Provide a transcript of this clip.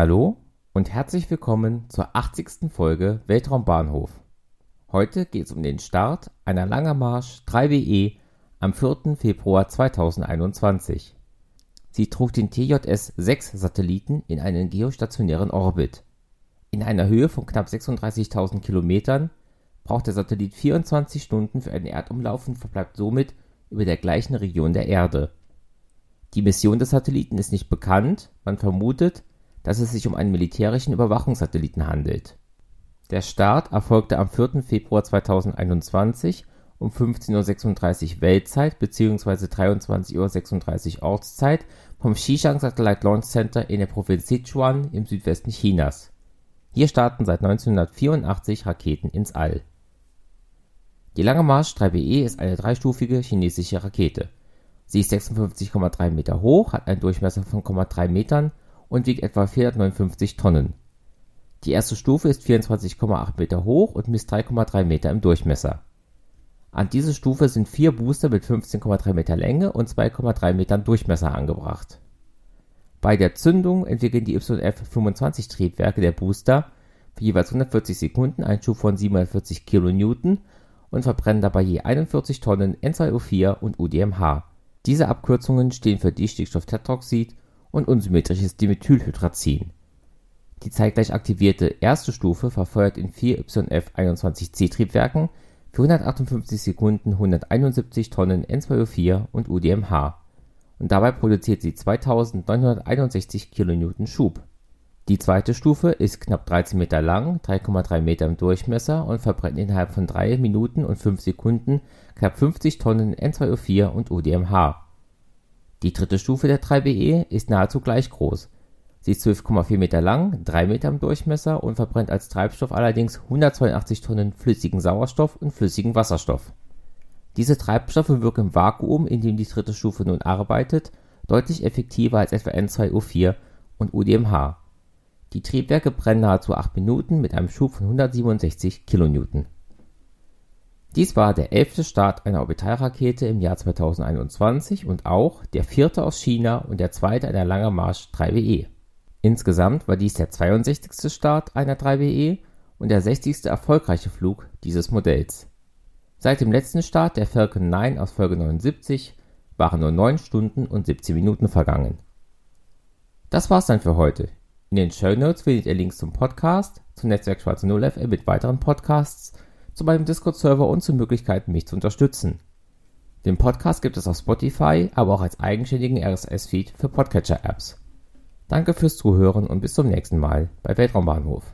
Hallo und herzlich willkommen zur 80. Folge Weltraumbahnhof. Heute geht es um den Start einer Langermarsch 3WE am 4. Februar 2021. Sie trug den TJS-6-Satelliten in einen geostationären Orbit. In einer Höhe von knapp 36.000 Kilometern braucht der Satellit 24 Stunden für einen Erdumlauf und verbleibt somit über der gleichen Region der Erde. Die Mission des Satelliten ist nicht bekannt, man vermutet, dass es sich um einen militärischen Überwachungssatelliten handelt. Der Start erfolgte am 4. Februar 2021 um 15:36 Uhr Weltzeit bzw. 23:36 Uhr Ortszeit vom Xichang Satellite Launch Center in der Provinz Sichuan im Südwesten Chinas. Hier starten seit 1984 Raketen ins All. Die Lange Marsch 3BE ist eine dreistufige chinesische Rakete. Sie ist 56,3 Meter hoch, hat einen Durchmesser von 0,3 Metern und wiegt etwa 459 Tonnen. Die erste Stufe ist 24,8 Meter hoch und misst 3,3 Meter im Durchmesser. An diese Stufe sind vier Booster mit 15,3 Meter Länge und 2,3 Metern Durchmesser angebracht. Bei der Zündung entwickeln die YF-25-Triebwerke der Booster für jeweils 140 Sekunden einen Schub von 740 kN und verbrennen dabei je 41 Tonnen N2O4 und UDMH. Diese Abkürzungen stehen für Distickstofftetroxid und unsymmetrisches Dimethylhydrazin. Die zeitgleich aktivierte erste Stufe verfeuert in vier YF-21C-Triebwerken für 158 Sekunden 171 Tonnen N2O4 und UDMH und dabei produziert sie 2961 kN Schub. Die zweite Stufe ist knapp 13 Meter lang, 3,3 Meter im Durchmesser und verbrennt innerhalb von 3 Minuten und 5 Sekunden knapp 50 Tonnen N2O4 und UDMH. Die dritte Stufe der 3BE ist nahezu gleich groß. Sie ist 12,4 Meter lang, 3 Meter im Durchmesser und verbrennt als Treibstoff allerdings 182 Tonnen flüssigen Sauerstoff und flüssigen Wasserstoff. Diese Treibstoffe wirken im Vakuum, in dem die dritte Stufe nun arbeitet, deutlich effektiver als etwa N2O4 und UDMH. Die Triebwerke brennen nahezu 8 Minuten mit einem Schub von 167 kN dies war der elfte Start einer Orbitalrakete im Jahr 2021 und auch der vierte aus China und der zweite einer Lange Marsch 3WE. Insgesamt war dies der 62. Start einer 3WE und der 60. erfolgreiche Flug dieses Modells. Seit dem letzten Start der Falcon 9 aus Folge 79 waren nur 9 Stunden und 17 Minuten vergangen. Das war's dann für heute. In den Show Notes findet ihr Links zum Podcast, zum Netzwerk Schwarze Null FM mit weiteren Podcasts zu meinem Discord-Server und zu Möglichkeiten, mich zu unterstützen. Den Podcast gibt es auf Spotify, aber auch als eigenständigen RSS-Feed für Podcatcher-Apps. Danke fürs Zuhören und bis zum nächsten Mal bei Weltraumbahnhof.